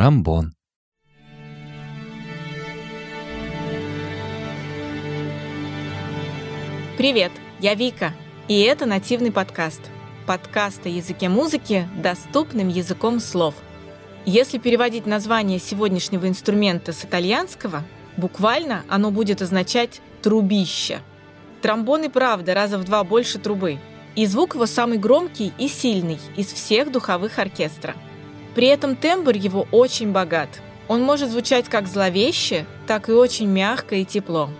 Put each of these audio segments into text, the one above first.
тромбон. Привет, я Вика, и это нативный подкаст. Подкаст о языке музыки доступным языком слов. Если переводить название сегодняшнего инструмента с итальянского, буквально оно будет означать «трубище». Тромбон и правда раза в два больше трубы, и звук его самый громкий и сильный из всех духовых оркестра. При этом тембр его очень богат. Он может звучать как зловеще, так и очень мягко и тепло.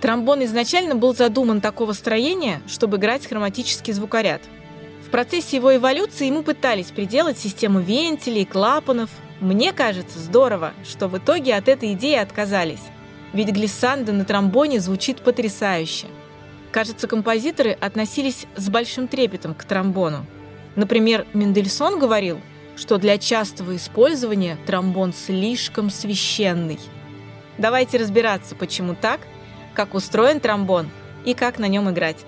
Тромбон изначально был задуман такого строения, чтобы играть хроматический звукоряд. В процессе его эволюции ему пытались приделать систему вентилей, клапанов. Мне кажется, здорово, что в итоге от этой идеи отказались. Ведь глиссанда на тромбоне звучит потрясающе. Кажется, композиторы относились с большим трепетом к тромбону. Например, Мендельсон говорил, что для частого использования тромбон слишком священный. Давайте разбираться, почему так – как устроен тромбон и как на нем играть.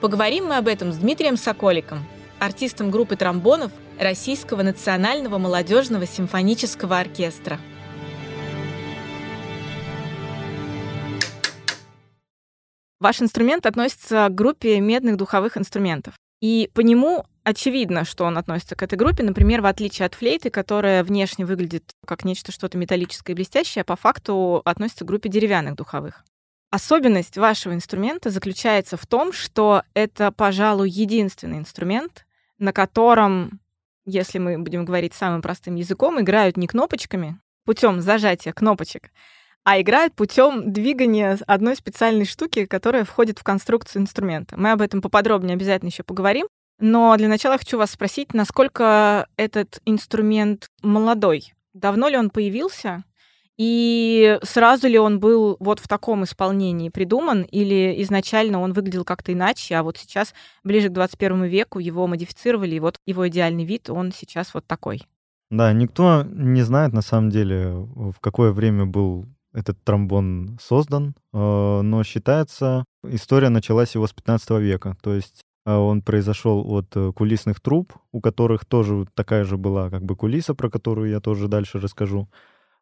Поговорим мы об этом с Дмитрием Соколиком, артистом группы тромбонов Российского национального молодежного симфонического оркестра. Ваш инструмент относится к группе медных духовых инструментов. И по нему очевидно, что он относится к этой группе. Например, в отличие от флейты, которая внешне выглядит как нечто что-то металлическое и блестящее, а по факту относится к группе деревянных духовых. Особенность вашего инструмента заключается в том, что это, пожалуй, единственный инструмент, на котором, если мы будем говорить самым простым языком, играют не кнопочками, путем зажатия кнопочек, а играют путем двигания одной специальной штуки, которая входит в конструкцию инструмента. Мы об этом поподробнее обязательно еще поговорим. Но для начала хочу вас спросить, насколько этот инструмент молодой? Давно ли он появился? И сразу ли он был вот в таком исполнении придуман, или изначально он выглядел как-то иначе, а вот сейчас, ближе к 21 веку, его модифицировали, и вот его идеальный вид, он сейчас вот такой. Да, никто не знает на самом деле, в какое время был этот тромбон создан, э, но считается, история началась его с 15 века, то есть он произошел от э, кулисных труб, у которых тоже такая же была как бы кулиса, про которую я тоже дальше расскажу.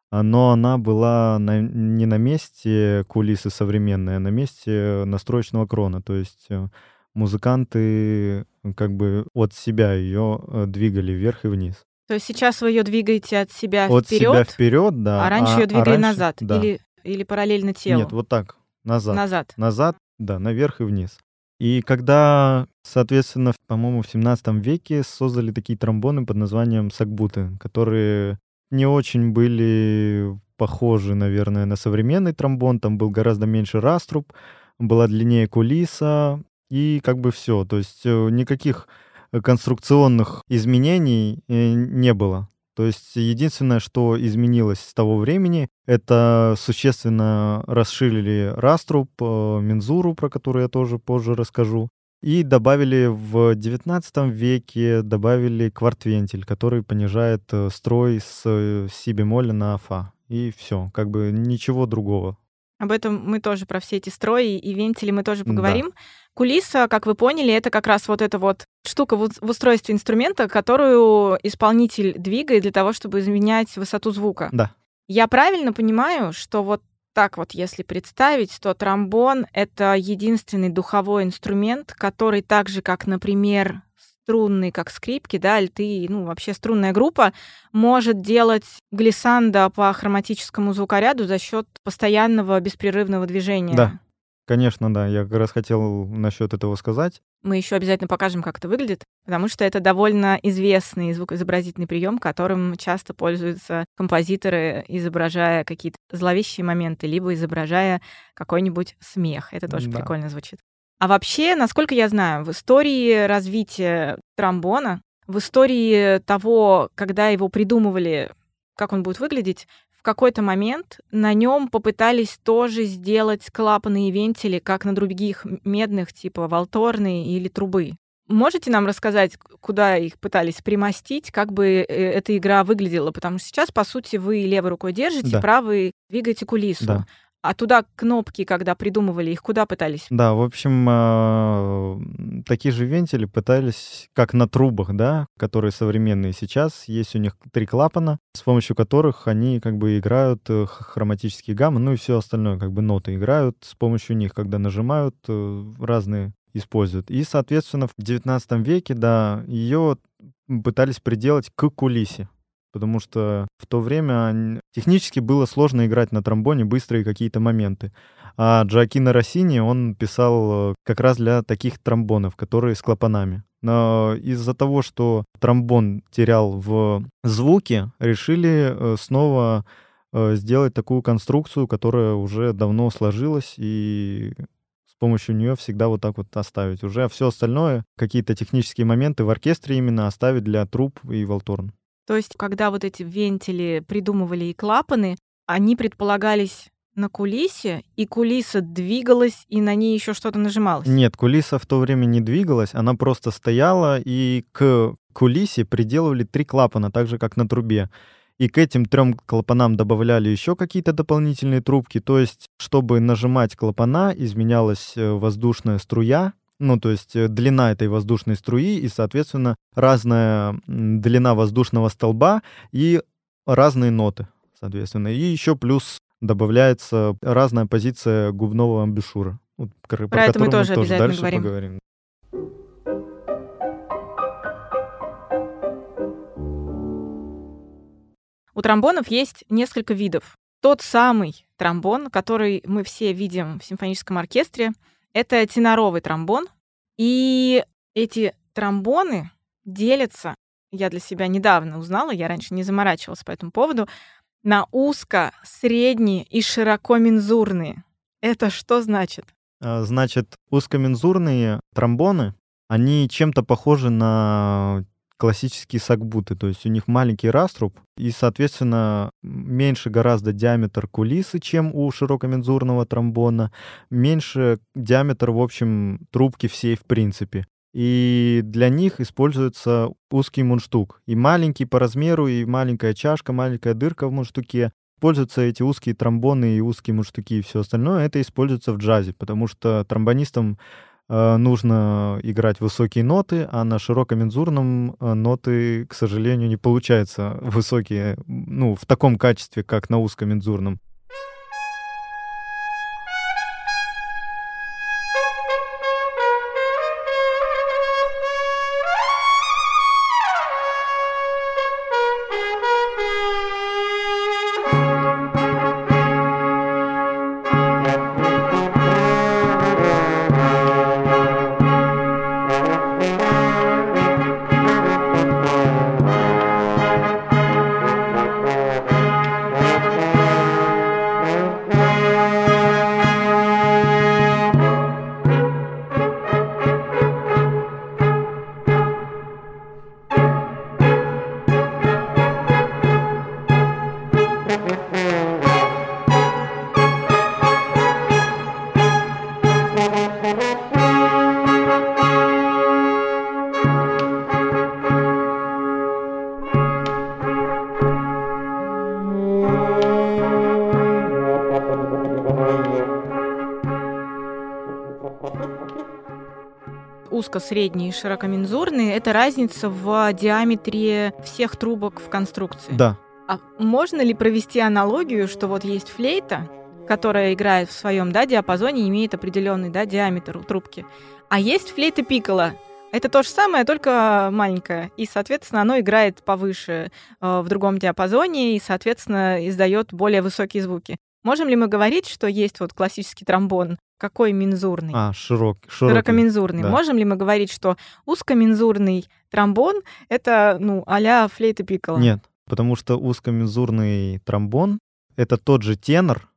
А, но она была на, не на месте кулисы современной, а на месте настроечного крона. То есть э, музыканты как бы от себя ее э, двигали вверх и вниз. То есть сейчас вы ее двигаете от себя от вперед, себя вперед, да. А раньше а, ее двигали а раньше, назад да. или, или параллельно телу? Нет, вот так, назад. Назад. Назад, да, наверх и вниз. И когда, соответственно, по-моему, в 17 веке создали такие тромбоны под названием сакбуты, которые не очень были похожи, наверное, на современный тромбон. Там был гораздо меньше раструб, была длиннее кулиса, и как бы все. То есть э, никаких конструкционных изменений э, не было. То есть единственное, что изменилось с того времени, это существенно расширили раструб, э, мензуру, про которую я тоже позже расскажу. И добавили в XIX веке добавили квартвентиль, который понижает э, строй с э, си бемоля на фа. И все, как бы ничего другого. Об этом мы тоже, про все эти строи и вентили мы тоже поговорим. Да. Кулиса, как вы поняли, это как раз вот эта вот штука в устройстве инструмента, которую исполнитель двигает для того, чтобы изменять высоту звука. Да. Я правильно понимаю, что вот так вот, если представить, то тромбон — это единственный духовой инструмент, который так же, как, например, струнный, как скрипки, да, альты, ну, вообще струнная группа, может делать глиссанда по хроматическому звукоряду за счет постоянного беспрерывного движения. Да. Конечно, да. Я как раз хотел насчет этого сказать. Мы еще обязательно покажем, как это выглядит, потому что это довольно известный звукоизобразительный прием, которым часто пользуются композиторы, изображая какие-то зловещие моменты, либо изображая какой-нибудь смех. Это тоже да. прикольно звучит. А вообще, насколько я знаю, в истории развития тромбона, в истории того, когда его придумывали, как он будет выглядеть, в какой-то момент на нем попытались тоже сделать клапаны и вентили, как на других медных, типа волторные или трубы. Можете нам рассказать, куда их пытались примостить, как бы э, эта игра выглядела? Потому что сейчас, по сути, вы левой рукой держите, да. правой двигаете кулису. Да. А туда кнопки, когда придумывали, их куда пытались? Да, в общем, а, такие же вентили пытались, как на трубах, да, которые современные сейчас. Есть у них три клапана, с помощью которых они как бы играют э, хроматические гаммы, ну и все остальное, как бы ноты играют с помощью них, когда нажимают, э, разные используют. И, соответственно, в 19 веке, да, ее пытались приделать к кулисе потому что в то время технически было сложно играть на тромбоне быстрые какие-то моменты. А Джоакино Россини, он писал э, как раз для таких тромбонов, которые с клапанами. Но из-за того, что тромбон терял в звуке, решили э, снова э, сделать такую конструкцию, которая уже давно сложилась, и с помощью нее всегда вот так вот оставить. Уже все остальное, какие-то технические моменты в оркестре именно оставить для труб и волторн. То есть, когда вот эти вентили придумывали и клапаны, они предполагались на кулисе, и кулиса двигалась, и на ней еще что-то нажималось? Нет, кулиса в то время не двигалась, она просто стояла, и к кулисе приделывали три клапана, так же, как на трубе. И к этим трем клапанам добавляли еще какие-то дополнительные трубки. То есть, чтобы нажимать клапана, изменялась э, воздушная струя, ну, то есть э, длина этой воздушной струи и, соответственно, разная длина воздушного столба и разные ноты, соответственно. И еще плюс добавляется разная позиция губного амбушюра. Про, про это мы тоже, мы тоже дальше говорим. поговорим. У тромбонов есть несколько видов. Тот самый тромбон, который мы все видим в симфоническом оркестре, это теноровый тромбон. И эти тромбоны делятся, я для себя недавно узнала, я раньше не заморачивалась по этому поводу, на узко, средние и широкомензурные. Это что значит? А, значит, узкомензурные тромбоны, они чем-то похожи на классические сагбуты, то есть у них маленький раструб, и, соответственно, меньше гораздо диаметр кулисы, чем у широкомензурного тромбона, меньше диаметр, в общем, трубки всей в принципе. И для них используется узкий мундштук. И маленький по размеру, и маленькая чашка, маленькая дырка в мундштуке. Используются эти узкие тромбоны и узкие мундштуки и все остальное. Это используется в джазе, потому что тромбонистам нужно играть высокие ноты, а на широкомензурном э, ноты, к сожалению, не получается высокие, ну, в таком качестве, как на узкомензурном. Узко-средние и широкомензурные, это разница в диаметре всех трубок в конструкции. Да. А можно ли провести аналогию, что вот есть флейта, которая играет в своем да, диапазоне, имеет определенный да, диаметр у трубки, а есть флейта пиккола, это то же самое, только маленькое. И, соответственно, оно играет повыше э, в другом диапазоне и, соответственно, издает более высокие звуки. Можем ли мы говорить, что есть вот классический тромбон какой мензурный? А, широк, широкий. Широкомензурный. Да. Можем ли мы говорить, что узкомензурный тромбон — это, ну, а-ля флейта пикколо? Нет, потому что узкомензурный тромбон — это тот же тенор,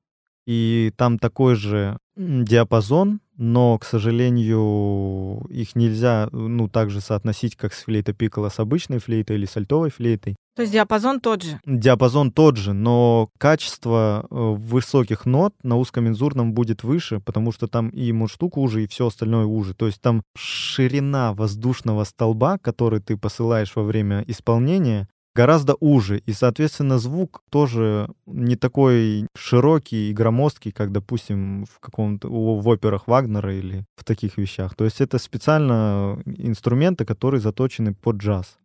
и там такой же диапазон, но, к сожалению, их нельзя, ну, так же соотносить, как с флейтой пикколо с обычной флейтой или сальтовой флейтой. То есть диапазон тот же? Диапазон тот же, но качество э, высоких нот на узкомензурном будет выше, потому что там и мундштук уже, и все остальное уже. То есть там ширина воздушного столба, который ты посылаешь во время исполнения, гораздо уже, и, соответственно, звук тоже не такой широкий и громоздкий, как, допустим, в каком-то в операх Вагнера или в таких вещах. То есть это специально инструменты, которые заточены под джаз.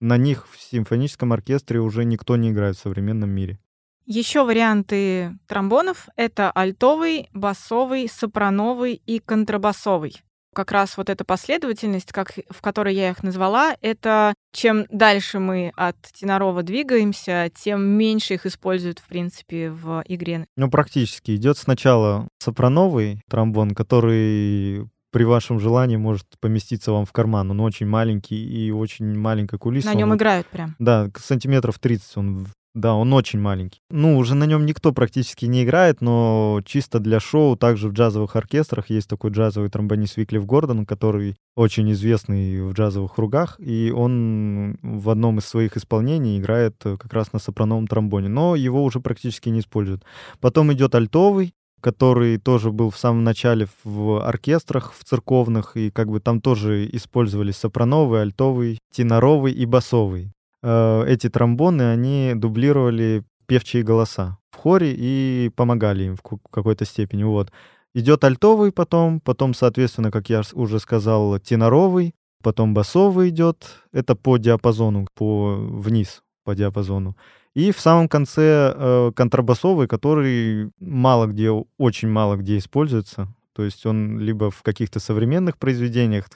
На них в симфоническом оркестре уже никто не играет в современном мире. Еще варианты тромбонов — это альтовый, басовый, сопрановый и контрабасовый как раз вот эта последовательность, как, в которой я их назвала, это чем дальше мы от тенорова двигаемся, тем меньше их используют, в принципе, в игре. Ну, практически. Идет сначала сопрановый тромбон, который при вашем желании может поместиться вам в карман. Он очень маленький и очень маленькая кулиса. На нем он, играют прям. Да, сантиметров 30 он да, он очень маленький. Ну, уже на нем никто практически не играет, но чисто для шоу, также в джазовых оркестрах есть такой джазовый тромбонист Виклиф Гордон, который очень известный в джазовых кругах, и он в одном из своих исполнений играет э, как раз на сопрановом тромбоне, но его уже практически не используют. Потом идет альтовый, который тоже был в самом начале в оркестрах, в церковных, и как бы там тоже использовались сопрановый, альтовый, теноровый и басовый. Э, эти тромбоны, они дублировали певчие голоса в хоре и помогали им в какой-то степени. Вот. Идет альтовый потом, потом, соответственно, как я уже сказал, теноровый, потом басовый идет. Это по диапазону, по вниз по диапазону. И в самом конце э, контрабасовый, который мало где, очень мало где используется. То есть он либо в каких-то современных произведениях,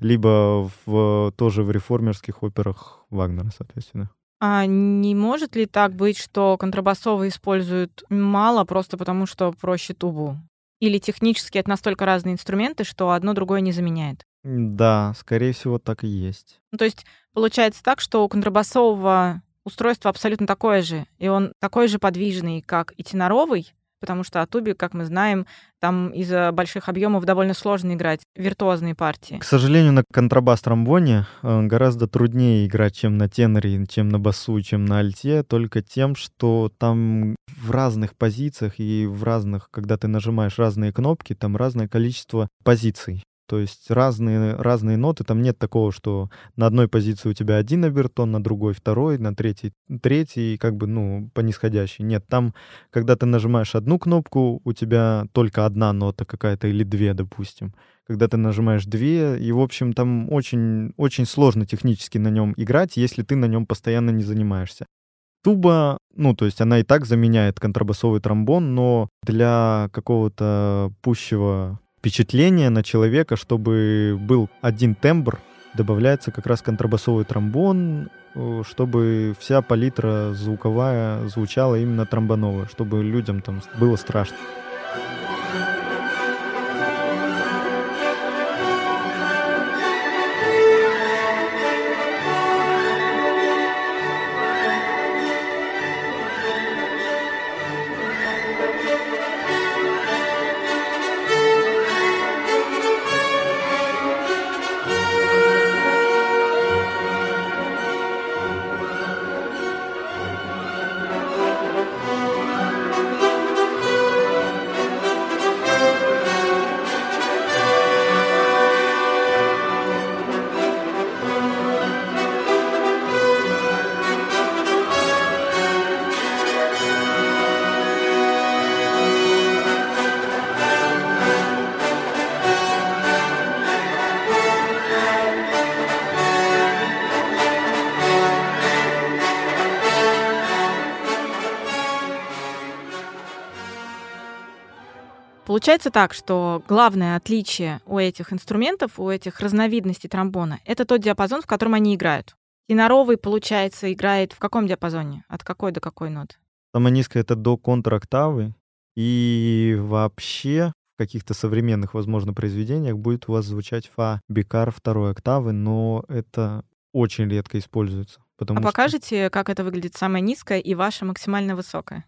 либо в, тоже в реформерских операх Вагнера, соответственно. А не может ли так быть, что контрабасовые используют мало просто потому, что проще тубу? Или технически это настолько разные инструменты, что одно другое не заменяет? Да, скорее всего, так и есть. Ну, то есть получается так, что у контрабасового устройство абсолютно такое же, и он такой же подвижный, как и теноровый, потому что о тубе, как мы знаем, там из-за больших объемов довольно сложно играть виртуозные партии. К сожалению, на контрабас-тромбоне э, гораздо труднее играть, чем на теноре, чем на басу, чем на альте, только тем, что там в разных позициях и в разных, когда ты нажимаешь разные кнопки, там разное количество позиций. То есть разные, разные ноты, там нет такого, что на одной позиции у тебя один обертон, на другой второй, на третий третий, как бы, ну, по нисходящей. Нет, там, когда ты нажимаешь одну кнопку, у тебя только одна нота какая-то или две, допустим. Когда ты нажимаешь две, и, в общем, там очень, очень сложно технически на нем играть, если ты на нем постоянно не занимаешься. Туба, ну, то есть она и так заменяет контрабасовый тромбон, но для какого-то пущего впечатление на человека, чтобы был один тембр, добавляется как раз контрабасовый тромбон, э, чтобы вся палитра звуковая звучала именно тромбоновая, чтобы людям там было страшно. Получается так, что главное отличие у этих инструментов, у этих разновидностей тромбона, это тот диапазон, в котором они играют. Теноровый, получается, играет в каком диапазоне? От какой до какой ноты? Самая низкая — это до контрактавы. И вообще в каких-то современных, возможно, произведениях будет у вас звучать фа бикар второй октавы, но это очень редко используется. Потому а что... покажете, как это выглядит самая низкая и ваша максимально высокая?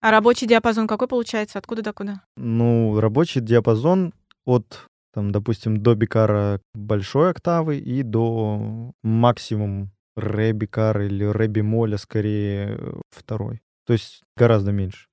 А рабочий диапазон какой получается? Откуда до куда? Ну, рабочий диапазон от, там, допустим, до бикара большой октавы и до максимум ре бикара или ре бемоля, скорее, э, второй. То есть гораздо меньше.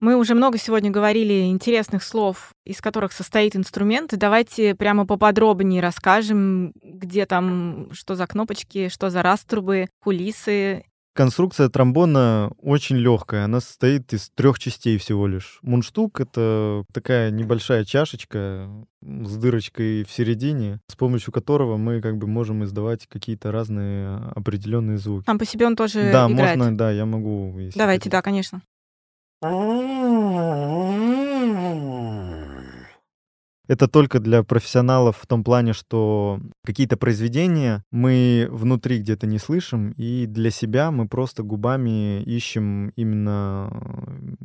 Мы уже много сегодня говорили интересных слов, из которых состоит инструмент. Давайте прямо поподробнее расскажем, где там, что за кнопочки, что за раструбы, кулисы Конструкция тромбона очень легкая. Она состоит из трех частей всего лишь. Мундштук — это такая небольшая чашечка с дырочкой в середине, с помощью которого мы как бы можем издавать какие-то разные определенные звуки. Сам по себе он тоже да, играет? можно, да, я могу. Давайте, хотите. да, конечно. 嗯。Это только для профессионалов в том плане, что какие-то произведения мы внутри где-то не слышим, и для себя мы просто губами ищем именно,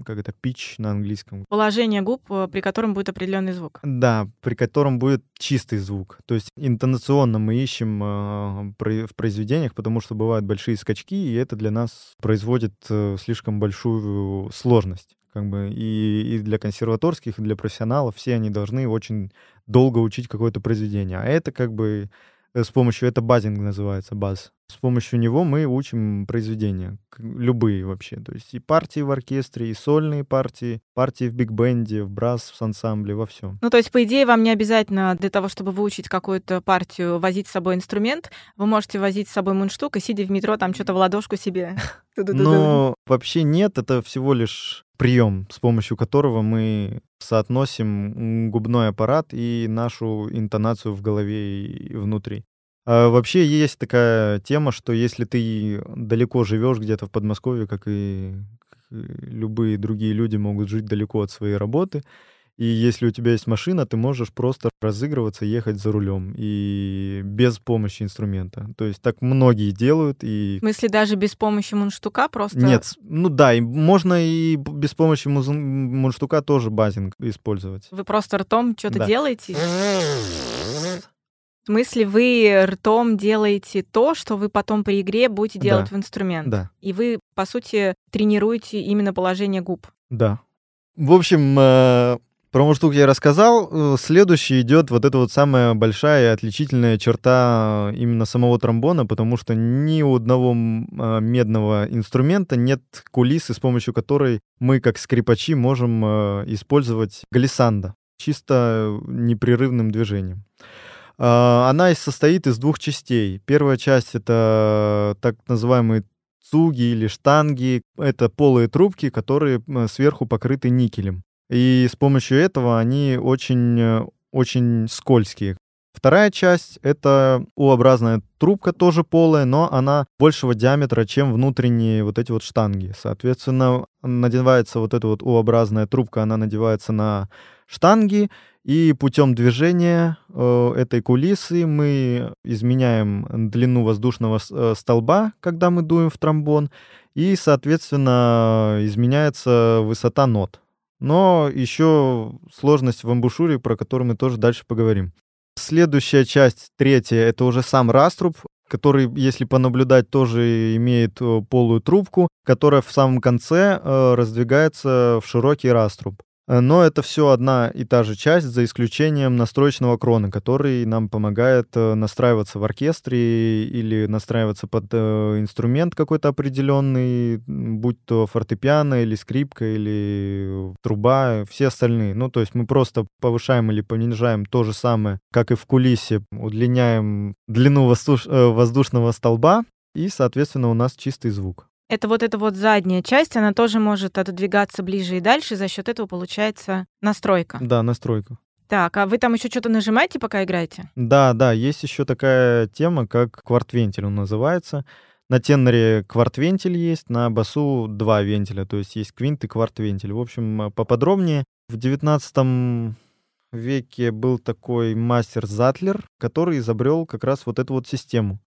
как это, pitch на английском. Положение губ, э, при котором будет определенный звук. Да, при котором будет чистый звук. То есть интонационно мы ищем э, в произведениях, потому что бывают большие скачки, и это для нас производит э, слишком большую сложность как бы и, и для консерваторских, и для профессионалов все они должны очень долго учить какое-то произведение. А это как бы Э, с помощью, это базинг называется, баз. С помощью него мы учим произведения, любые вообще. То есть и партии в оркестре, и сольные партии, партии в биг-бенде, в брас, в ансамбле, во всем. Ну, то есть, по идее, вам не обязательно для того, чтобы выучить какую-то партию, возить с собой инструмент. Вы можете возить с собой мундштук и, сидя в метро, там что-то в ладошку себе. Но вообще нет, это всего лишь прием, с помощью которого мы соотносим губной аппарат и нашу интонацию в голове и внутри. А вообще есть такая тема, что если ты далеко живешь где-то в Подмосковье, как и любые другие люди могут жить далеко от своей работы, и если у тебя есть машина, ты можешь просто разыгрываться, ехать за рулем и без помощи инструмента. То есть так многие делают. И... В смысле даже без помощи мундштука просто? Нет, ну да, и можно и без помощи мундштука тоже базинг использовать. Вы просто ртом что-то да. делаете? В смысле, вы ртом делаете то, что вы потом при игре будете делать да. в инструмент. Да. И вы, по сути, тренируете именно положение губ. Да. В общем, э, про мундштук я рассказал. Э, следующий идет вот эта вот самая большая отличительная черта именно самого тромбона, потому что ни у одного э, медного инструмента нет кулисы, с помощью которой мы, как скрипачи, можем использовать глиссанда чисто непрерывным движением. Она состоит из двух частей. Первая часть — это так называемые цуги или штанги. Это полые трубки, которые сверху покрыты никелем. И с помощью этого они очень, э, очень скользкие. Вторая часть — это U-образная трубка, тоже полая, но она большего диаметра, чем внутренние вот эти вот штанги. Соответственно, надевается вот эта вот U-образная трубка, она надевается на штанги, и путем движения э, этой кулисы мы изменяем длину воздушного э, столба, когда мы дуем в тромбон, и, соответственно, изменяется высота нот. Но еще сложность в амбушюре, про которую мы тоже дальше поговорим. Следующая часть, третья, это уже сам раструб, который, если понаблюдать, тоже имеет э, полую трубку, которая в самом конце э, раздвигается в широкий раструб. Э, но это все одна и та же часть, за исключением настроечного крона, который нам помогает э, настраиваться в оркестре или настраиваться под э, инструмент какой-то определенный, будь то фортепиано или скрипка или труба, все остальные. Ну, то есть мы просто повышаем или понижаем то же самое, как и в кулисе, удлиняем длину воздушного столба, и, соответственно, у нас чистый звук. Это вот эта вот задняя часть, она тоже может отодвигаться ближе и дальше, за счет этого получается настройка. Да, настройка. Так, а вы там еще что-то нажимаете, пока играете? Да, да, есть еще такая тема, как квартвентиль он называется. На теноре квартвентиль есть, на басу два вентиля, то есть есть квинт и квартвентиль. В общем, поподробнее. В 19 веке был такой мастер Затлер, который изобрел как раз вот эту вот систему.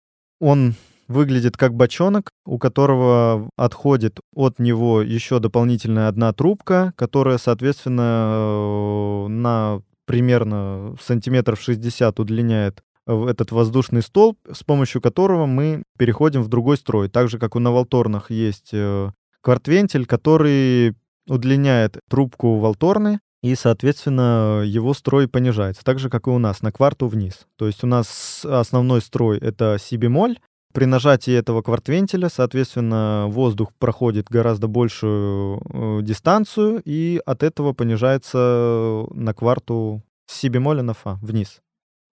Он выглядит как бочонок, у которого отходит от него еще дополнительная одна трубка, которая, соответственно, э, на примерно сантиметров 60 удлиняет этот воздушный столб, с помощью которого мы переходим в другой строй. Так же, как у навалторнах есть э, квартвентиль, который удлиняет трубку валторны, и, соответственно, его строй понижается, так же, как и у нас, на кварту вниз. То есть у нас основной строй — это си бемоль, При нажатии этого квартвентиля, соответственно, воздух проходит гораздо большую э, дистанцию, и от этого понижается на кварту с си бемоля на фа вниз.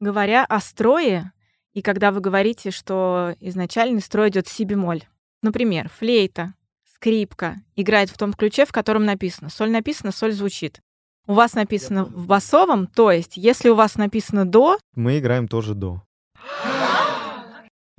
Говоря о строе, и когда вы говорите, что изначальный строй идет си бемоль, например, флейта, скрипка играет в том ключе, в котором написано. Соль написано, соль звучит. У вас написано в басовом, то есть, если у вас написано до... Мы играем тоже до.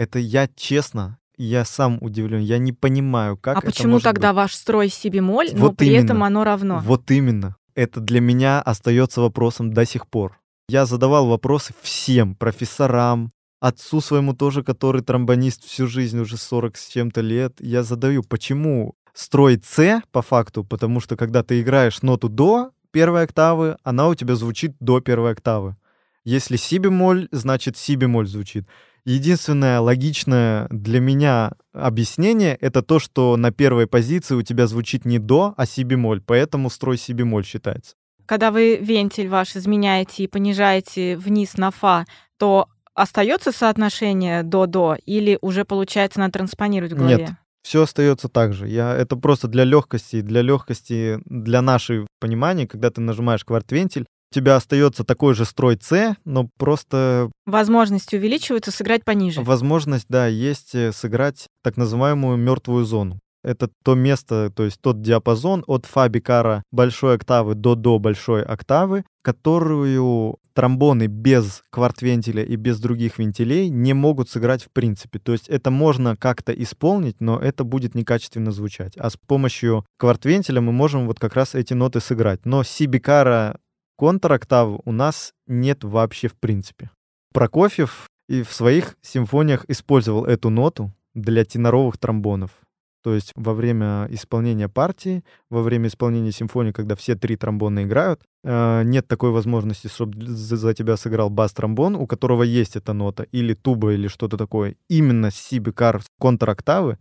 Это я честно, я сам удивлен, я не понимаю, как а это почему может тогда быть. ваш строй си бемоль, но Вот при именно. этом оно равно? Вот именно. Это для меня остается вопросом до сих пор. Я задавал вопросы всем профессорам, отцу своему тоже, который тромбонист всю жизнь, уже 40 с чем-то лет. Я задаю, почему строй С по факту, потому что когда ты играешь ноту до первой октавы, она у тебя звучит до первой октавы. Если си бемоль, значит си бемоль звучит. Единственное логичное для меня объяснение — это то, что на первой позиции у тебя звучит не до, а си бемоль, поэтому строй си бемоль считается. Когда вы вентиль ваш изменяете и понижаете вниз на фа, то остается соотношение до-до или уже получается надо транспонировать в голове? Нет. Все остается так же. Я, это просто для легкости, для легкости, для нашей понимания, когда ты нажимаешь квартвентиль, тебя остается такой же строй С, но просто Возможности увеличиваются сыграть пониже. возможность, да, есть э, сыграть так называемую мертвую зону. Это то место, то есть тот диапазон от фа бикара большой октавы до до большой октавы, которую тромбоны без квартвентиля и без других вентилей не могут сыграть в принципе. То есть это можно как-то исполнить, но это будет некачественно звучать. А с помощью квартвентиля мы можем вот как раз эти ноты сыграть. Но си бикара контроктав у нас нет вообще в принципе. Прокофьев и в своих симфониях использовал эту ноту для теноровых тромбонов. То есть во время исполнения партии, во время исполнения симфонии, когда все три тромбона играют, э, нет такой возможности, чтобы за тебя сыграл бас-тромбон, у которого есть эта нота, или туба, или что-то такое. Именно си бикар контроктавы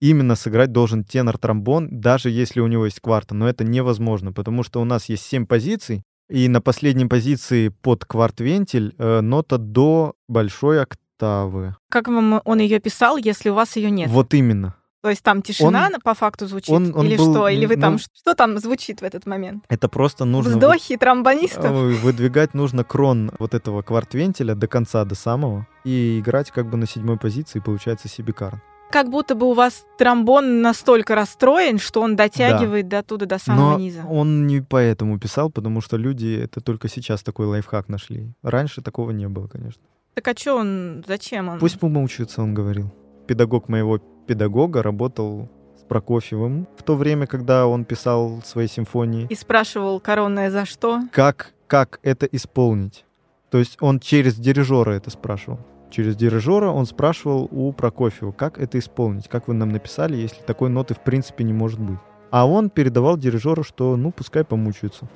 именно сыграть должен тенор-тромбон, даже если у него есть кварта. Но это невозможно, потому что у нас есть семь позиций, и на последней позиции под кварт-вентиль э, нота до большой октавы. Как вам он ее писал, если у вас ее нет? Вот именно. То есть там тишина Он- по факту звучит? он- он или был, что? Или вы там... ну- Что там звучит в этот момент? Это просто нужно... вы- Вздохи тромбонистов? э, Выдвигать нужно крон вот этого кварт-вентиля до конца, до самого, и играть как бы на седьмой позиции, получается сибикарн. Как будто бы у вас тромбон настолько расстроен, что он дотягивает до туда, до самого Но низа. он не поэтому писал, потому что люди это только сейчас такой лайфхак нашли. Раньше такого не было, конечно. Так а что он, зачем он? Пусть помучаются, он говорил. Педагог моего педагога работал с Прокофьевым в то время, когда он писал свои симфонии. И спрашивал коронное за что? Как, как это исполнить? То есть он через дирижера это спрашивал. Через дирижера он спрашивал у Прокофьева, как это исполнить, как вы нам написали, если такой ноты в принципе не может быть. А он передавал дирижеру, что ну пускай помучаются.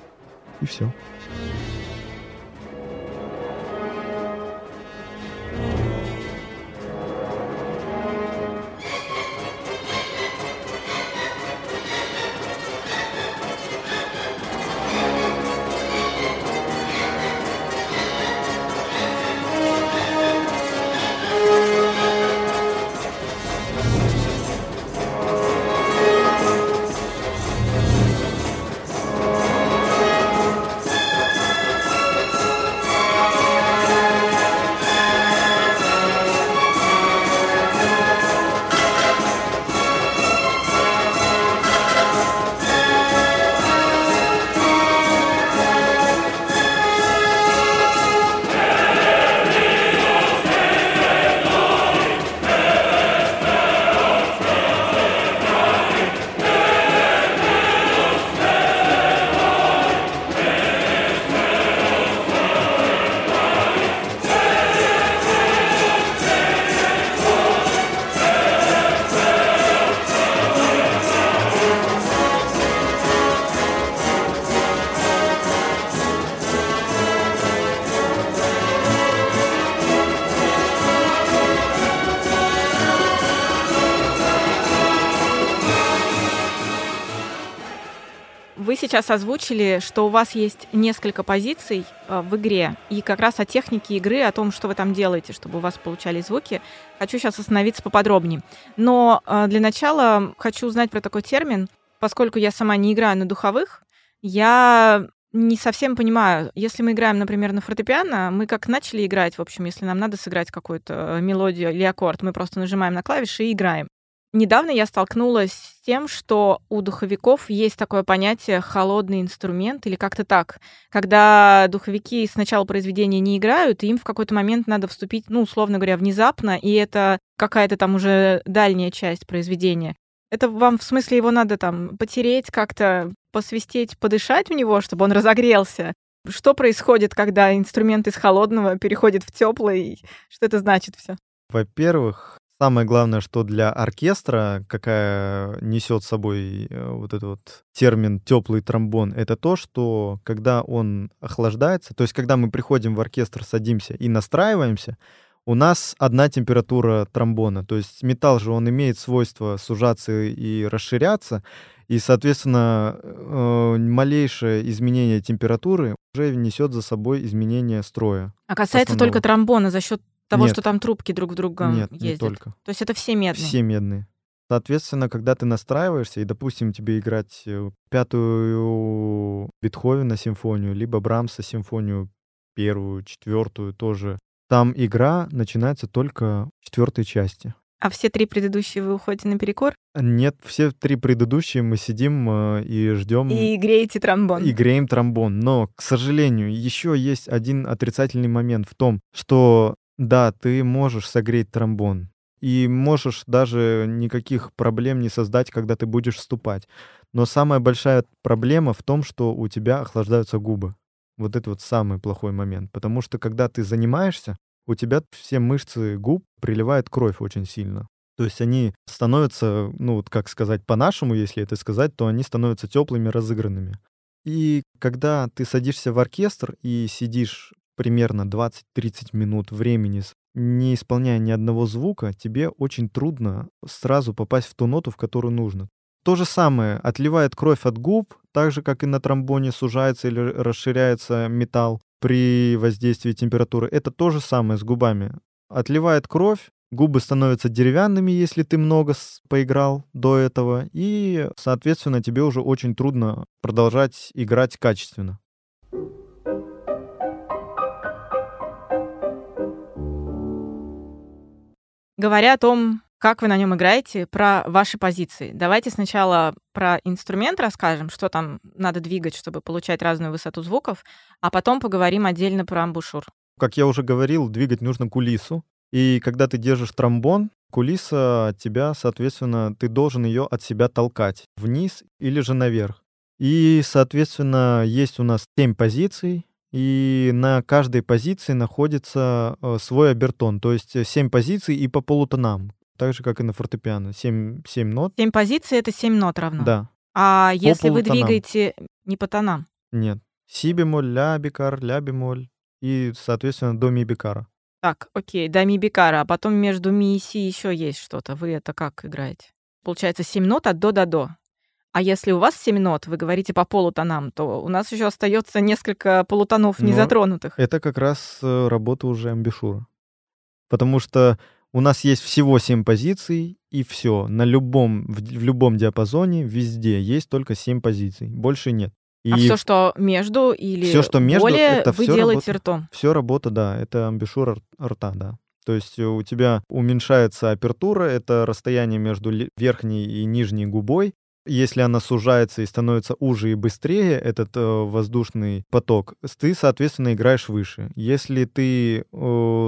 И все. Сейчас озвучили, что у вас есть несколько позиций э, в игре, и как раз о технике игры, о том, что вы там делаете, чтобы у вас получались звуки, хочу сейчас остановиться поподробнее. Но э, для начала хочу узнать про такой термин, поскольку я сама не играю на духовых, я не совсем понимаю. Если мы играем, например, на фортепиано, мы как начали играть, в общем, если нам надо сыграть какую-то э, мелодию или аккорд, мы просто нажимаем на клавиши и играем. Недавно я столкнулась с тем, что у духовиков есть такое понятие холодный инструмент или как-то так. Когда духовики с начала произведения не играют, им в какой-то момент надо вступить, ну, условно говоря, внезапно, и это какая-то там уже дальняя часть произведения. Это вам в смысле его надо там потереть как-то, посвистеть, подышать в него, чтобы он разогрелся? Что происходит, когда инструмент из холодного переходит в теплый? Что это значит все? Во-первых, самое главное, что для оркестра, какая несет с собой э, вот этот вот термин теплый тромбон, это то, что когда он охлаждается, то есть когда мы приходим в оркестр, садимся и настраиваемся, у нас одна температура тромбона. То есть металл же, он имеет свойство сужаться и расширяться, и, соответственно, э, малейшее изменение температуры уже несет за собой изменение строя. А касается основного. только тромбона за счет того, Нет. что там трубки друг в друга Нет, ездят. не только. То есть это все медные. Все медные. Соответственно, когда ты настраиваешься, и, допустим, тебе играть э, пятую Бетховена симфонию, либо Брамса симфонию первую, четвертую тоже, там игра начинается только в четвертой части. А все три предыдущие вы уходите на перекур Нет, все три предыдущие мы сидим э, и ждем и греете тромбон. и греем тромбон. Но, к сожалению, еще есть один отрицательный момент в том, что да, ты можешь согреть тромбон. И можешь даже никаких проблем не создать, когда ты будешь вступать. Но самая большая проблема в том, что у тебя охлаждаются губы. Вот это вот самый плохой момент. Потому что когда ты занимаешься, у тебя все мышцы губ приливает кровь очень сильно. То есть они становятся, ну вот как сказать по-нашему, если это сказать, то они становятся теплыми, разыгранными. И когда ты садишься в оркестр и сидишь примерно 20-30 минут времени, не исполняя ни одного звука, тебе очень трудно сразу попасть в ту ноту, в которую нужно. То же самое, отливает кровь от губ, так же, как и на тромбоне сужается или расширяется металл при воздействии температуры. Это то же самое с губами. Отливает кровь, губы становятся деревянными, если ты много поиграл до этого, и, соответственно, тебе уже очень трудно продолжать играть качественно. Говоря о том, как вы на нем играете, про ваши позиции. Давайте сначала про инструмент расскажем, что там надо двигать, чтобы получать разную высоту звуков, а потом поговорим отдельно про амбушюр. Как я уже говорил, двигать нужно кулису. И когда ты держишь тромбон, кулиса от тебя, соответственно, ты должен ее от себя толкать вниз или же наверх. И, соответственно, есть у нас 7 позиций, и на каждой позиции находится э, свой обертон, то есть 7 позиций и по полутонам, так же, как и на фортепиано. 7, 7 нот. Семь позиций — это семь нот равно. Да, А если вы полутонам. двигаете не по тонам? нет. Си бемоль, ля бикар, ля бемоль и, соответственно, до ми бикара. Так, окей, до ми бикара, а потом между ми и си еще есть что-то. Вы это как играете? Получается 7 нот от до до до. А если у вас 7 нот, вы говорите по полутонам, то у нас еще остается несколько полутонов Ну, незатронутых. Это как раз э, работа уже амбишура. Потому что у нас есть всего 7 позиций, и все. На любом, в, в любом диапазоне, везде есть только 7 позиций. Больше нет. И А все, что между или всё, что между, более, это вы всё делаете работа. ртом. все работа, да, это амбишур р- рта, да. То есть э, у тебя уменьшается апертура, это расстояние между верхней и нижней губой. Если она сужается и становится уже и быстрее, этот э, воздушный поток, ты, соответственно, играешь выше. Если ты э,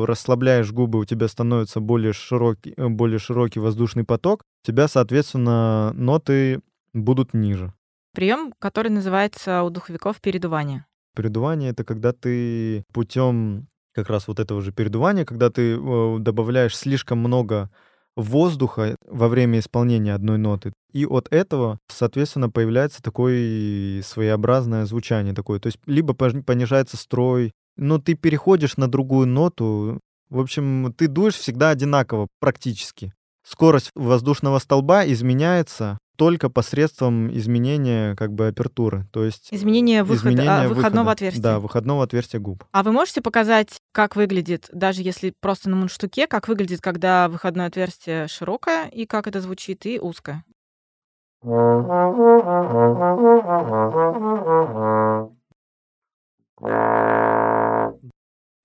расслабляешь губы, у тебя становится более широкий, э, более широкий воздушный поток, у тебя, соответственно, ноты будут ниже. Прием, который называется у духовиков передувание. Передувание это когда ты путем как раз вот этого же передувания, когда ты э, добавляешь слишком много воздуха во время исполнения одной ноты. И от этого, соответственно, появляется такое своеобразное звучание такое. То есть либо понижается строй, но ты переходишь на другую ноту. В общем, ты дуешь всегда одинаково практически. Скорость воздушного столба изменяется только посредством изменения как бы апертуры, то есть изменение, выход, изменение а, выходного выхода. отверстия. Да, выходного отверстия губ. А вы можете показать, как выглядит, даже если просто на мундштуке, как выглядит, когда выходное отверстие широкое и как это звучит и узкое?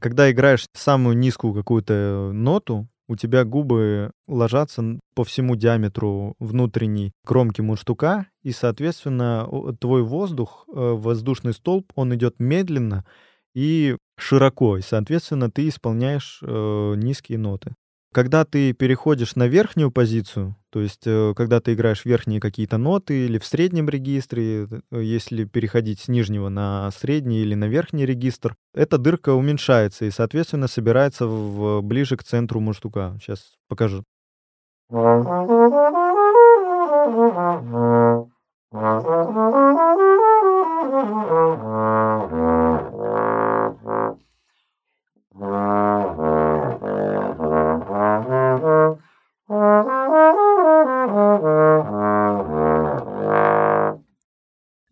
Когда играешь самую низкую какую-то ноту, у тебя губы ложатся по всему диаметру внутренней кромки мундштука, и, соответственно, твой воздух, э, воздушный столб, он идет медленно и широко, и, соответственно, ты исполняешь э, низкие ноты. Когда ты переходишь на верхнюю позицию, то есть э, когда ты играешь верхние какие-то ноты или в среднем регистре, э, если переходить с нижнего на средний или на верхний регистр, эта дырка уменьшается и, соответственно, собирается в, ближе к центру мундштука. Сейчас покажу.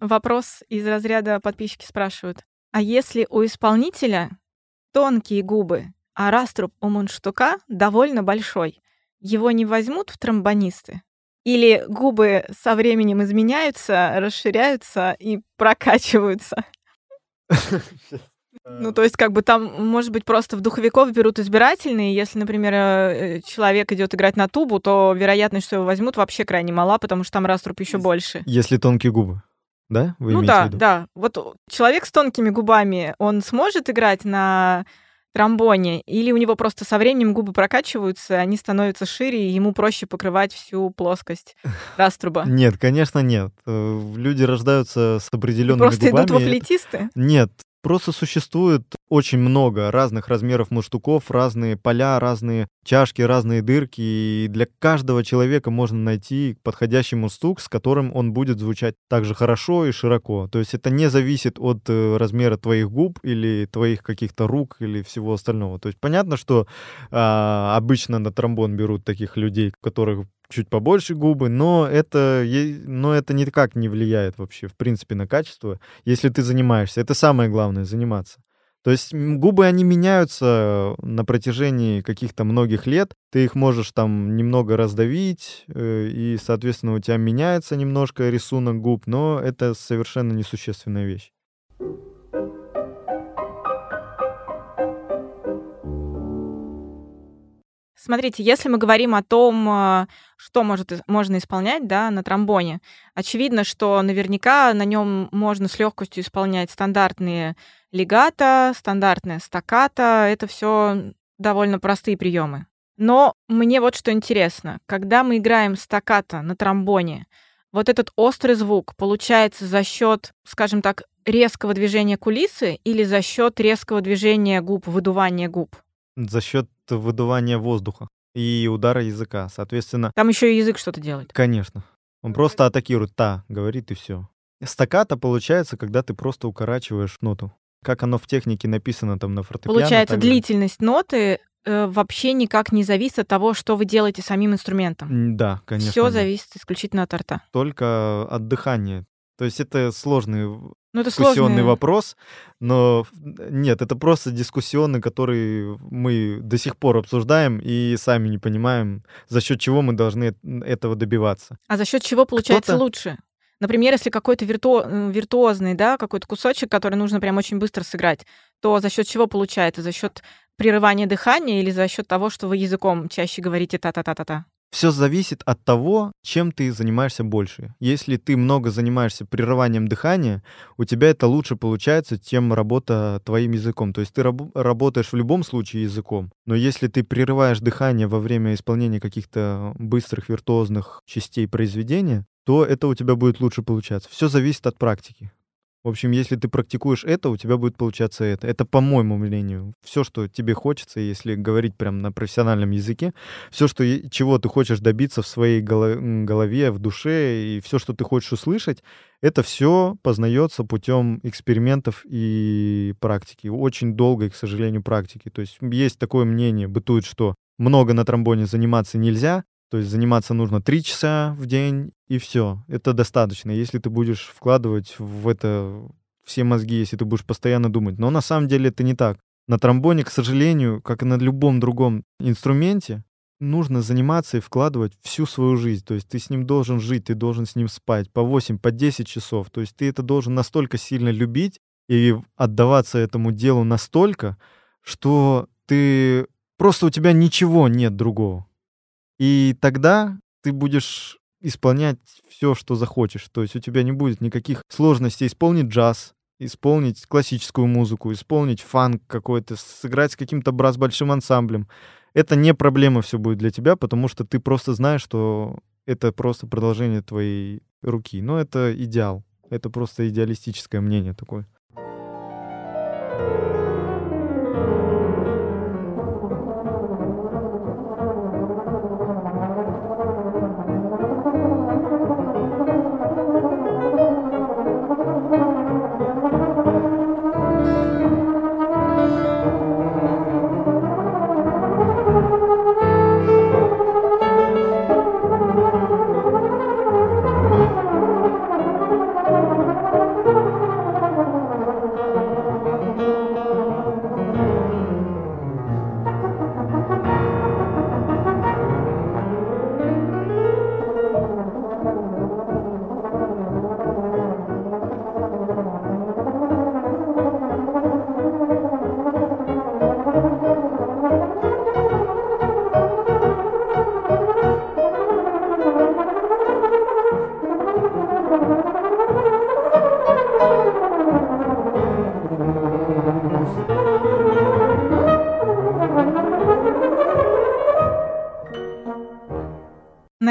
Вопрос из разряда подписчики спрашивают. А если у исполнителя тонкие губы, а раструб у мундштука довольно большой, его не возьмут в тромбонисты? Или губы со временем изменяются, расширяются и прокачиваются? Ну, то есть, как бы там, может быть, просто в духовиков берут избирательные. Если, например, э, человек идет играть на тубу, то вероятность, что его возьмут, вообще крайне мала, потому что там раструб еще больше. Если тонкие губы. Да? Вы ну да, да. Вот человек с тонкими губами, он сможет играть на тромбоне, или у него просто со временем губы прокачиваются, они становятся шире, и ему проще покрывать всю плоскость раструба? Нет, конечно, нет. Э, люди рождаются с определенными просто губами. Просто идут во флейтисты? Нет, Просто существует очень много разных размеров мундштуков, разные поля, разные чашки, разные дырки, и для каждого человека можно найти подходящий мундштук, с которым он будет звучать также хорошо и широко. То есть это не зависит от э, размера твоих губ или твоих каких-то рук или всего остального. То есть понятно, что а, обычно на тромбон берут таких людей, у которых чуть побольше губы, но это, но это никак не влияет вообще, в принципе, на качество, если ты занимаешься. Это самое главное, заниматься. То есть губы, они меняются на протяжении каких-то многих лет. Ты их можешь там немного раздавить, э, и, соответственно, у тебя меняется немножко рисунок губ, но это совершенно несущественная вещь. Смотрите, если мы говорим о том, а, что может, можно исполнять да, на тромбоне, очевидно, что наверняка на нем можно с легкостью исполнять стандартные легато, стандартная стаката. Это все довольно простые приемы. Но мне вот что интересно. Когда мы играем стаката на тромбоне, вот этот острый звук получается за счет, скажем так, резкого движения кулисы или за счет резкого движения губ, выдувания губ? За счет выдувания воздуха и удара языка. Соответственно... Там еще и язык что-то делает. Конечно. Он просто атакирует «та», говорит и все. Стаката получается, когда ты просто укорачиваешь ноту. Как оно в технике написано там на фортепиано. Получается, также. длительность ноты э, вообще никак не зависит от того, что вы делаете самим инструментом. Да, конечно. Все зависит исключительно от рта. Только от дыхания. То есть это сложный ну, это дискуссионный сложный. вопрос, но нет, это просто дискуссионный, который мы до сих пор обсуждаем и сами не понимаем, за счет чего мы должны этого добиваться. А за счет чего получается лучше? Например, если какой-то вирту... виртуозный, да, какой-то кусочек, который нужно прям очень быстро сыграть, то за счет чего получается? За счет прерывания дыхания или за счет того, что вы языком чаще говорите та-та-та-та-та? Все зависит от того, чем ты занимаешься больше. Если ты много занимаешься прерыванием дыхания, у тебя это лучше получается, чем работа твоим языком. То есть ты раб- работаешь в любом случае языком. Но если ты прерываешь дыхание во время исполнения каких-то быстрых виртуозных частей произведения, то это у тебя будет лучше получаться. Все зависит от практики. В общем, если ты практикуешь это, у тебя будет получаться это. Это по моему мнению. Все, что тебе хочется, если говорить прям на профессиональном языке, все, что, чего ты хочешь добиться в своей голове, в душе, и все, что ты хочешь услышать, это все познается путем экспериментов и практики. Очень долгой, к сожалению, практики. То есть есть такое мнение, бытует, что много на тромбоне заниматься нельзя, то есть заниматься нужно 3 часа в день, и все. Это достаточно, если ты будешь вкладывать в это все мозги, если ты будешь постоянно думать. Но на самом деле это не так. На тромбоне, к сожалению, как и на любом другом инструменте, нужно заниматься и вкладывать всю свою жизнь. То есть ты с ним должен жить, ты должен с ним спать по 8, по 10 часов. То есть ты это должен настолько сильно любить и отдаваться этому делу настолько, что ты просто у тебя ничего нет другого. И тогда ты будешь исполнять все, что захочешь. То есть у тебя не будет никаких сложностей исполнить джаз, исполнить классическую музыку, исполнить фанк какой-то, сыграть с каким-то брас большим ансамблем это не проблема все будет для тебя, потому что ты просто знаешь, что это просто продолжение твоей руки. Но это идеал. Это просто идеалистическое мнение такое.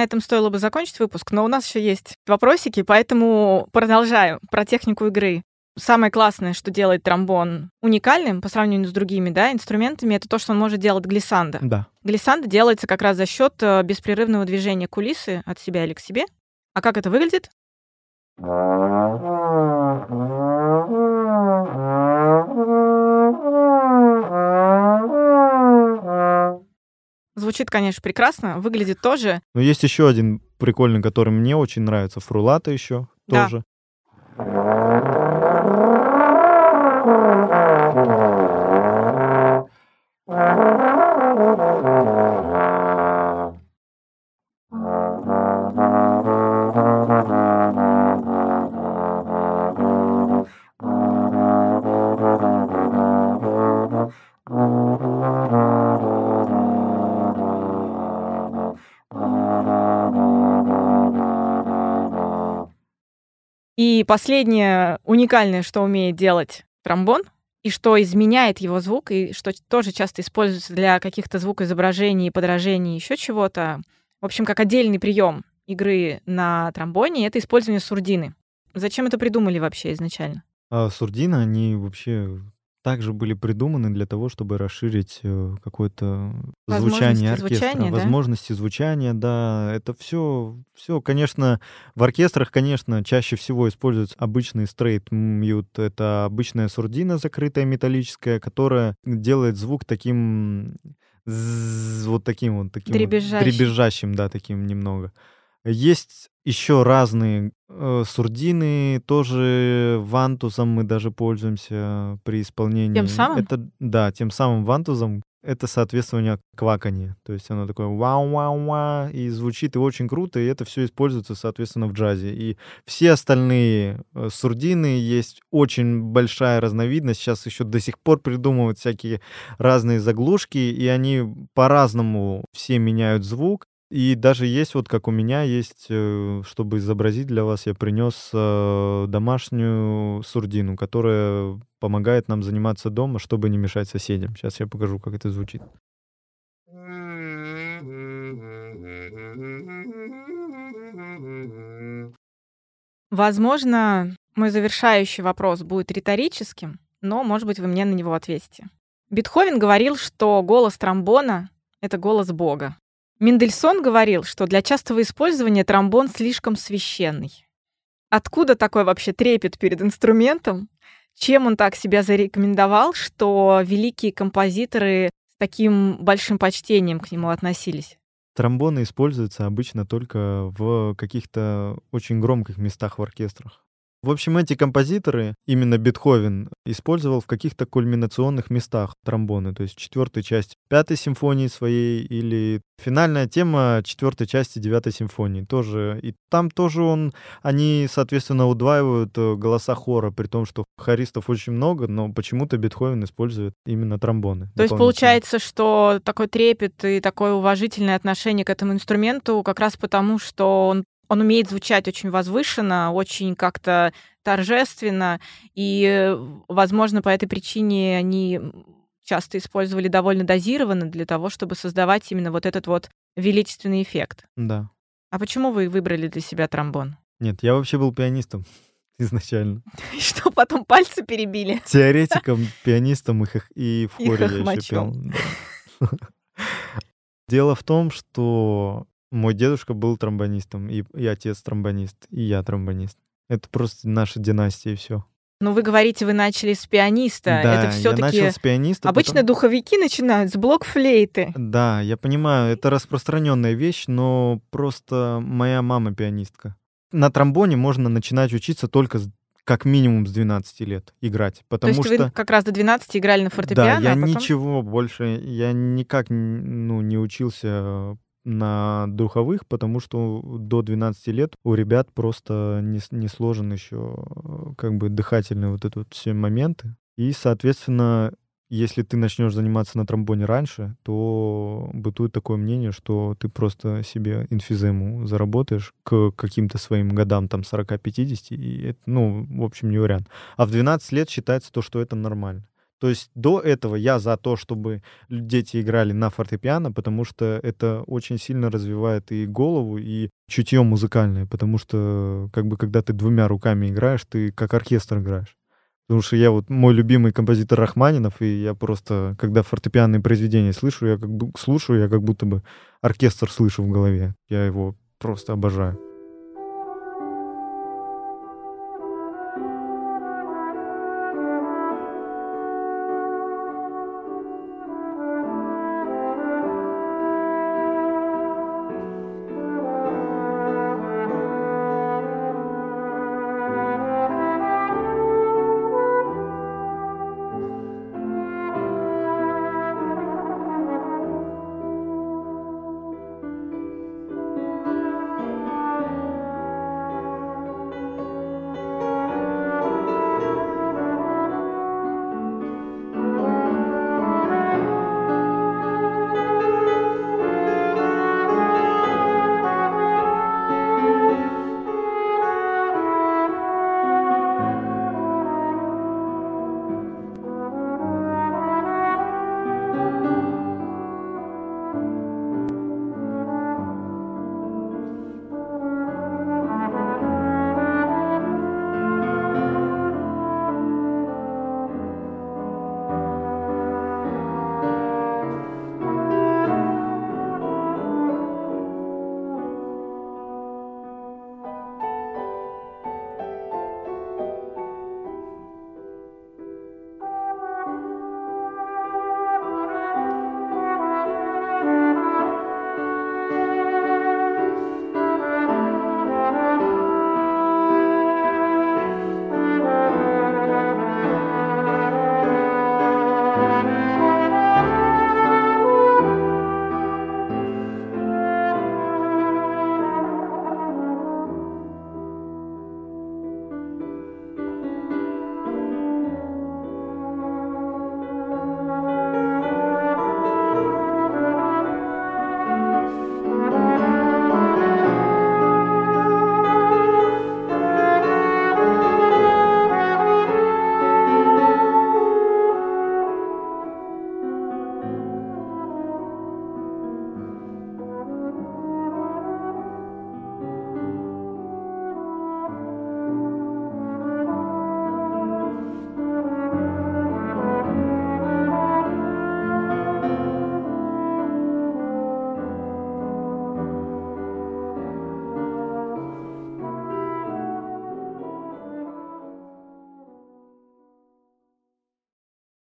Этом стоило бы закончить выпуск, но у нас еще есть вопросики, поэтому продолжаю про технику игры. Самое классное, что делает тромбон уникальным по сравнению с другими да, инструментами, это то, что он может делать глиссанда. Да. Глиссанда делается как раз за счет э, беспрерывного движения кулисы от себя или к себе. А как это выглядит? Звучит, конечно, прекрасно, выглядит тоже. Но есть еще один прикольный, который мне очень нравится. Фрулата еще да. тоже. И последнее уникальное, что умеет делать тромбон, и что изменяет его звук, и что тоже часто используется для каких-то звукоизображений, подражений, еще чего-то. В общем, как отдельный прием игры на тромбоне, это использование сурдины. Зачем это придумали вообще изначально? А сурдина, они вообще также были придуманы для того, чтобы расширить э, какое-то звучание оркестра, звучания, да? возможности звучания, да, это все, все, конечно, в оркестрах, конечно, чаще всего используются обычный стрейт мьют, это обычная сурдина закрытая металлическая, которая делает звук таким вот таким вот таким дребезжащим. Вот, дребезжащим, да, таким немного. Есть еще разные э, сурдины, тоже вантузом мы даже пользуемся при исполнении. Тем самым? Это, да, тем самым вантузом. Это соответствование кваканье. То есть оно такое вау-вау-вау, и звучит и очень круто, и это все используется, соответственно, в джазе. И все остальные э, сурдины есть очень большая разновидность. Сейчас еще до сих пор придумывают всякие разные заглушки, и они по-разному все меняют звук. И даже есть, вот как у меня есть, э, чтобы изобразить для вас, я принес э, домашнюю сурдину, которая помогает нам заниматься дома, чтобы не мешать соседям. Сейчас я покажу, как это звучит. Возможно, мой завершающий вопрос будет риторическим, но, может быть, вы мне на него ответите. Бетховен говорил, что голос тромбона — это голос Бога. Мендельсон говорил, что для частого использования тромбон слишком священный. Откуда такой вообще трепет перед инструментом? Чем он так себя зарекомендовал, что великие композиторы с таким большим почтением к нему относились? Тромбоны используются обычно только в каких-то очень громких местах в оркестрах. В общем, эти композиторы, именно Бетховен, использовал в каких-то кульминационных местах тромбоны, то есть четвертая часть пятой симфонии своей или финальная тема четвертой части девятой симфонии тоже. И там тоже он, они, соответственно, удваивают э, голоса хора, при том, что хористов очень много, но почему-то Бетховен использует именно тромбоны. То есть получается, что такой трепет и такое уважительное отношение к этому инструменту как раз потому, что он он умеет звучать очень возвышенно, очень как-то торжественно, и, возможно, по этой причине они часто использовали довольно дозированно для того, чтобы создавать именно вот этот вот величественный эффект. Да. А почему вы выбрали для себя тромбон? Нет, я вообще был пианистом изначально. И что, потом пальцы перебили? Теоретиком, пианистом и, и в хоре я еще пел. Дело в том, что мой дедушка был тромбонистом, и, и отец тромбонист, и я тромбонист. Это просто наша династия, и все. Ну, вы говорите, вы начали с пианиста. Да, это все-таки я начал с пианиста. Обычно потом... духовики начинают с блок-флейты. Да, я понимаю, это распространенная вещь, но просто моя мама пианистка. На тромбоне можно начинать учиться только с как минимум с 12 лет играть. Потому То есть что... вы как раз до 12 играли на фортепиано? Да, я а потом... ничего больше, я никак ну, не учился на духовых, потому что до 12 лет у ребят просто не, не сложен еще как бы дыхательные вот эти вот все моменты. И, соответственно, если ты начнешь заниматься на тромбоне раньше, то бытует такое мнение, что ты просто себе инфизему заработаешь к каким-то своим годам, там, 40-50, и это, ну, в общем, не вариант. А в 12 лет считается то, что это нормально. То есть до этого я за то, чтобы дети играли на фортепиано, потому что это очень сильно развивает и голову, и чутье музыкальное, потому что как бы когда ты двумя руками играешь, ты как оркестр играешь. Потому что я вот мой любимый композитор Рахманинов, и я просто, когда фортепианные произведения слышу, я как бы слушаю, я как будто бы оркестр слышу в голове. Я его просто обожаю.